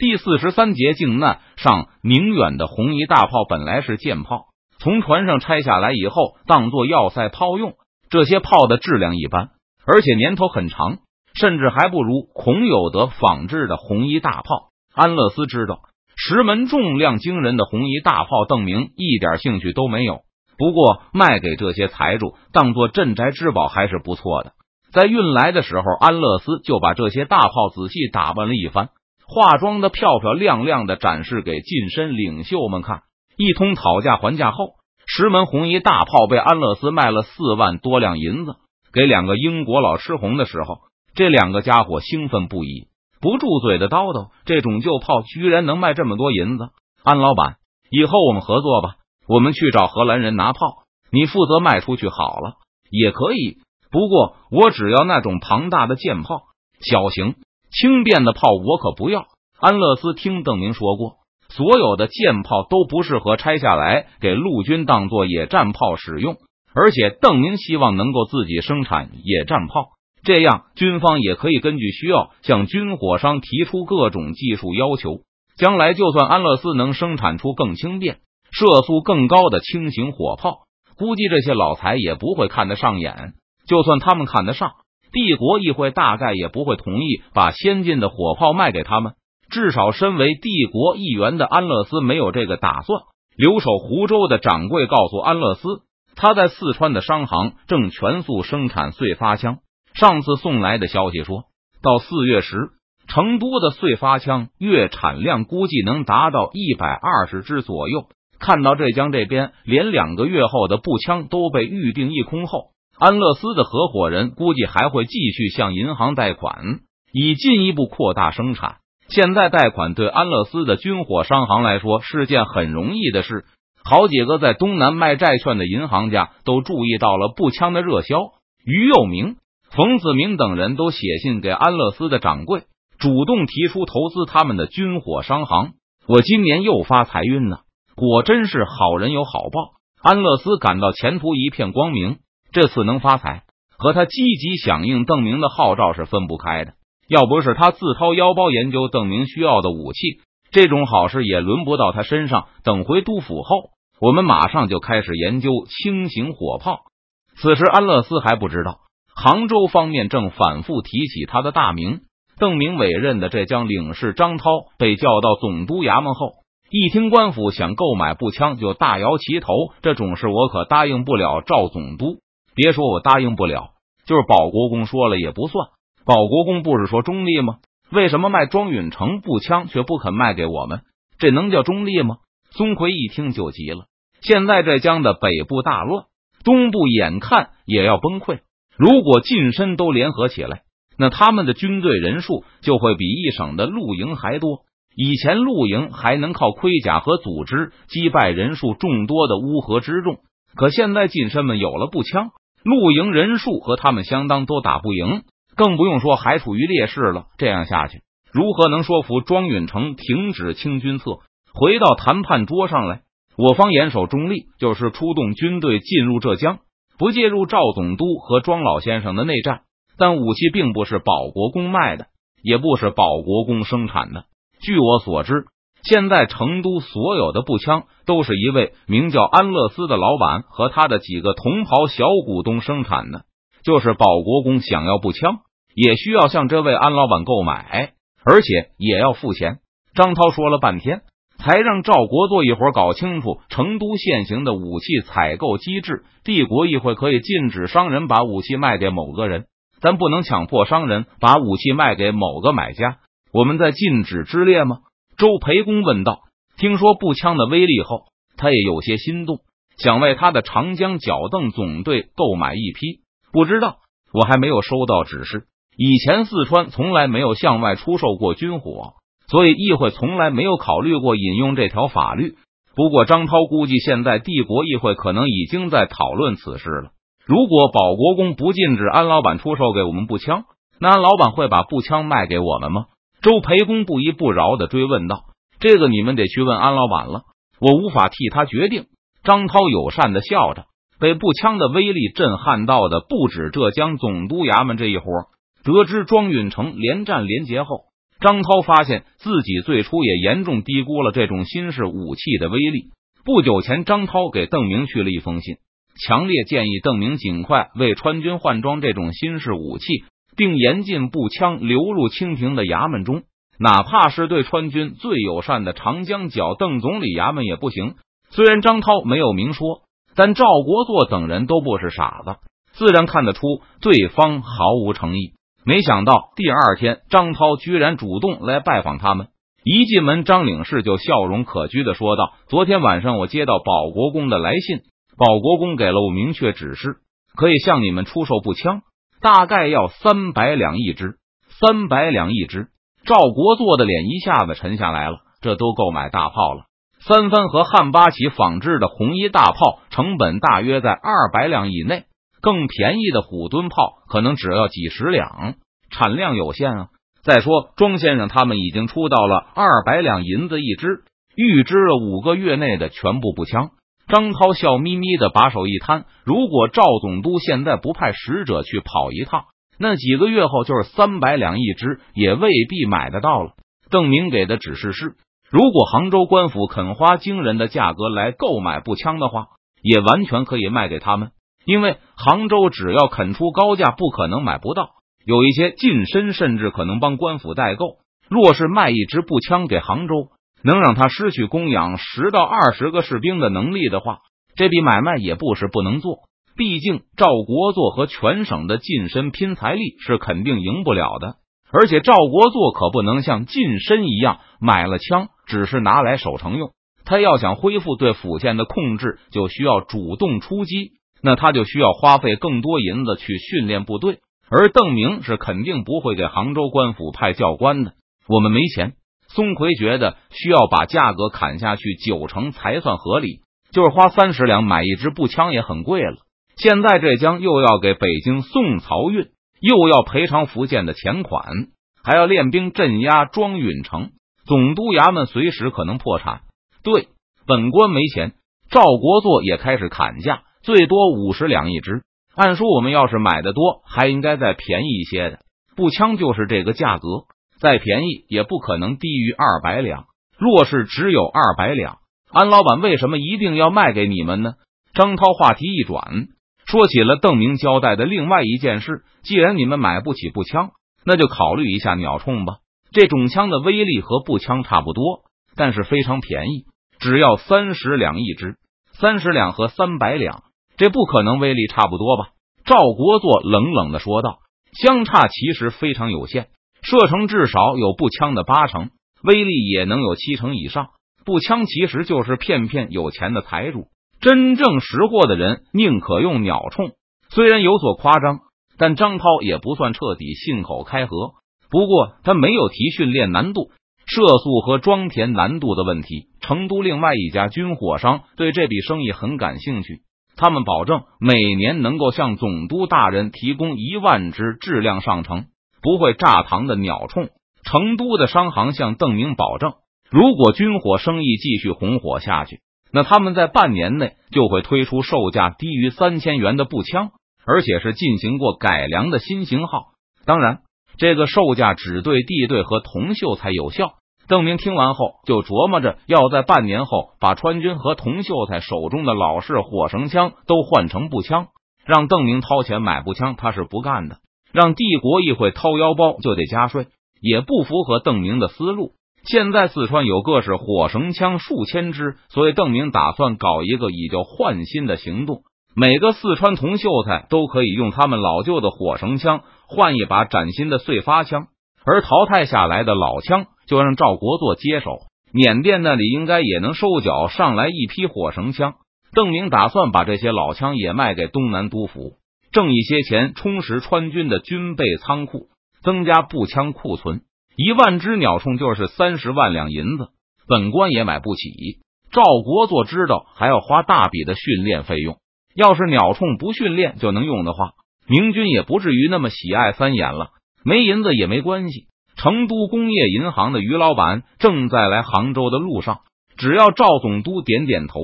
第四十三节靖难上，宁远的红衣大炮本来是舰炮，从船上拆下来以后，当做要塞炮用。这些炮的质量一般，而且年头很长，甚至还不如孔有德仿制的红衣大炮。安乐斯知道十门重量惊人的红衣大炮，邓明一点兴趣都没有。不过卖给这些财主当做镇宅之宝还是不错的。在运来的时候，安乐斯就把这些大炮仔细打扮了一番，化妆的漂漂亮亮的展示给近身领袖们看。一通讨价还价后。十门红衣大炮被安乐斯卖了四万多两银子给两个英国佬吃红的时候，这两个家伙兴奋不已，不住嘴的叨叨：“这种旧炮居然能卖这么多银子！”安老板，以后我们合作吧，我们去找荷兰人拿炮，你负责卖出去好了，也可以。不过我只要那种庞大的舰炮，小型轻便的炮我可不要。安乐斯听邓明说过。所有的舰炮都不适合拆下来给陆军当做野战炮使用，而且邓明希望能够自己生产野战炮，这样军方也可以根据需要向军火商提出各种技术要求。将来就算安乐斯能生产出更轻便、射速更高的轻型火炮，估计这些老财也不会看得上眼。就算他们看得上，帝国议会大概也不会同意把先进的火炮卖给他们。至少，身为帝国议员的安乐斯没有这个打算。留守湖州的掌柜告诉安乐斯，他在四川的商行正全速生产碎发枪。上次送来的消息说，到四月时，成都的碎发枪月产量估计能达到一百二十支左右。看到浙江这边连两个月后的步枪都被预定一空后，安乐斯的合伙人估计还会继续向银行贷款，以进一步扩大生产。现在贷款对安乐斯的军火商行来说是件很容易的事。好几个在东南卖债券的银行家都注意到了步枪的热销。于又明、冯子明等人都写信给安乐斯的掌柜，主动提出投资他们的军火商行。我今年又发财运呢，果真是好人有好报。安乐斯感到前途一片光明，这次能发财和他积极响应邓明的号召是分不开的。要不是他自掏腰包研究邓明需要的武器，这种好事也轮不到他身上。等回督府后，我们马上就开始研究轻型火炮。此时安乐斯还不知道，杭州方面正反复提起他的大名。邓明委任的浙江领事张涛被叫到总督衙门后，一听官府想购买步枪，就大摇其头：“这种事我可答应不了。”赵总督，别说我答应不了，就是保国公说了也不算。保国公不是说中立吗？为什么卖庄允成步枪却不肯卖给我们？这能叫中立吗？孙奎一听就急了。现在浙江的北部大乱，东部眼看也要崩溃。如果近身都联合起来，那他们的军队人数就会比一省的露营还多。以前露营还能靠盔甲和组织击败人数众多的乌合之众，可现在近身们有了步枪，露营人数和他们相当，都打不赢。更不用说还处于劣势了。这样下去，如何能说服庄允成停止清军策，回到谈判桌上来？我方严守中立，就是出动军队进入浙江，不介入赵总督和庄老先生的内战。但武器并不是保国公卖的，也不是保国公生产的。据我所知，现在成都所有的步枪都是一位名叫安乐斯的老板和他的几个同袍小股东生产的。就是保国公想要步枪。也需要向这位安老板购买，而且也要付钱。张涛说了半天，才让赵国做一会儿搞清楚成都现行的武器采购机制。帝国议会可以禁止商人把武器卖给某个人，但不能强迫商人把武器卖给某个买家。我们在禁止之列吗？周培公问道。听说步枪的威力后，他也有些心动，想为他的长江脚凳总队购买一批。不知道，我还没有收到指示。以前四川从来没有向外出售过军火，所以议会从来没有考虑过引用这条法律。不过张涛估计，现在帝国议会可能已经在讨论此事了。如果保国公不禁止安老板出售给我们步枪，那安老板会把步枪卖给我们吗？周培公不依不饶的追问道：“这个你们得去问安老板了，我无法替他决定。”张涛友善的笑着，被步枪的威力震撼到的不止浙江总督衙门这一伙。得知庄允成连战连捷后，张涛发现自己最初也严重低估了这种新式武器的威力。不久前，张涛给邓明去了一封信，强烈建议邓明尽快为川军换装这种新式武器，并严禁步枪流入清廷的衙门中，哪怕是对川军最友善的长江角邓总理衙门也不行。虽然张涛没有明说，但赵国作等人都不是傻子，自然看得出对方毫无诚意。没想到第二天，张涛居然主动来拜访他们。一进门，张领事就笑容可掬的说道：“昨天晚上我接到保国公的来信，保国公给了我明确指示，可以向你们出售步枪，大概要三百两一支。三百两一支。”赵国作的脸一下子沉下来了。这都够买大炮了。三番和汉八旗仿制的红衣大炮，成本大约在二百两以内。更便宜的虎蹲炮可能只要几十两，产量有限啊。再说庄先生他们已经出到了二百两银子一支，预支了五个月内的全部步枪。张涛笑眯眯的把手一摊，如果赵总督现在不派使者去跑一趟，那几个月后就是三百两一支，也未必买得到了。邓明给的指示是，如果杭州官府肯花惊人的价格来购买步枪的话，也完全可以卖给他们。因为杭州只要肯出高价，不可能买不到。有一些近身甚至可能帮官府代购。若是卖一支步枪给杭州，能让他失去供养十到二十个士兵的能力的话，这笔买卖也不是不能做。毕竟赵国作和全省的近身拼财力是肯定赢不了的。而且赵国作可不能像近身一样买了枪只是拿来守城用，他要想恢复对府县的控制，就需要主动出击。那他就需要花费更多银子去训练部队，而邓明是肯定不会给杭州官府派教官的。我们没钱。松奎觉得需要把价格砍下去九成才算合理，就是花三十两买一支步枪也很贵了。现在浙江又要给北京送漕运，又要赔偿福建的钱款，还要练兵镇压庄允城，总督衙门随时可能破产。对，本官没钱。赵国作也开始砍价。最多五十两一支，按说我们要是买的多，还应该再便宜一些的。步枪就是这个价格，再便宜也不可能低于二百两。若是只有二百两，安老板为什么一定要卖给你们呢？张涛话题一转，说起了邓明交代的另外一件事。既然你们买不起步枪，那就考虑一下鸟铳吧。这种枪的威力和步枪差不多，但是非常便宜，只要三十两一支。三十两和三百两。这不可能威力差不多吧？赵国作冷冷的说道：“相差其实非常有限，射程至少有步枪的八成，威力也能有七成以上。步枪其实就是骗骗有钱的财主，真正识货的人宁可用鸟铳。虽然有所夸张，但张涛也不算彻底信口开河。不过他没有提训练难度、射速和装填难度的问题。成都另外一家军火商对这笔生意很感兴趣。”他们保证每年能够向总督大人提供一万支质量上乘、不会炸膛的鸟铳。成都的商行向邓明保证，如果军火生意继续红火下去，那他们在半年内就会推出售价低于三千元的步枪，而且是进行过改良的新型号。当然，这个售价只对地队和铜秀才有效。邓明听完后，就琢磨着要在半年后把川军和童秀才手中的老式火绳枪都换成步枪。让邓明掏钱买步枪，他是不干的；让帝国议会掏腰包，就得加税，也不符合邓明的思路。现在四川有各式火绳枪数千支，所以邓明打算搞一个以旧换新的行动，每个四川童秀才都可以用他们老旧的火绳枪换一把崭新的碎发枪，而淘汰下来的老枪。就让赵国作接手，缅甸那里应该也能收缴上来一批火绳枪。邓明打算把这些老枪也卖给东南督府，挣一些钱，充实川军的军备仓库，增加步枪库存。一万只鸟铳就是三十万两银子，本官也买不起。赵国作知道还要花大笔的训练费用，要是鸟铳不训练就能用的话，明军也不至于那么喜爱三眼了。没银子也没关系。成都工业银行的于老板正在来杭州的路上，只要赵总督点点头，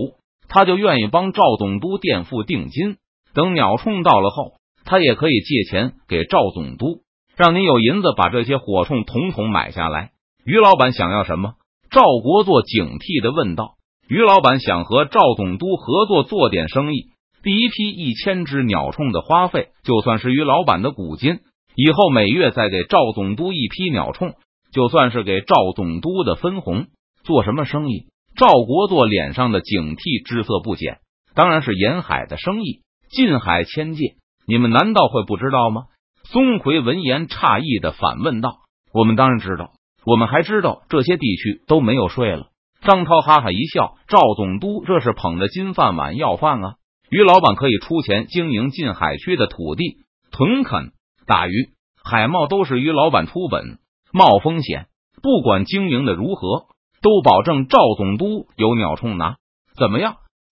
他就愿意帮赵总督垫付定金。等鸟铳到了后，他也可以借钱给赵总督，让您有银子把这些火铳统统买下来。于老板想要什么？赵国作警惕的问道。于老板想和赵总督合作做点生意。第一批一千只鸟铳的花费，就算是于老板的股金。以后每月再给赵总督一批鸟铳，就算是给赵总督的分红。做什么生意？赵国作脸上的警惕之色不减。当然是沿海的生意，近海千界。你们难道会不知道吗？松奎闻言诧异的反问道：“我们当然知道，我们还知道这些地区都没有税了。”张涛哈哈一笑：“赵总督这是捧着金饭碗要饭啊！于老板可以出钱经营近海区的土地、屯垦、打鱼、海贸，都是于老板出本，冒风险，不管经营的如何，都保证赵总督有鸟冲拿。怎么样？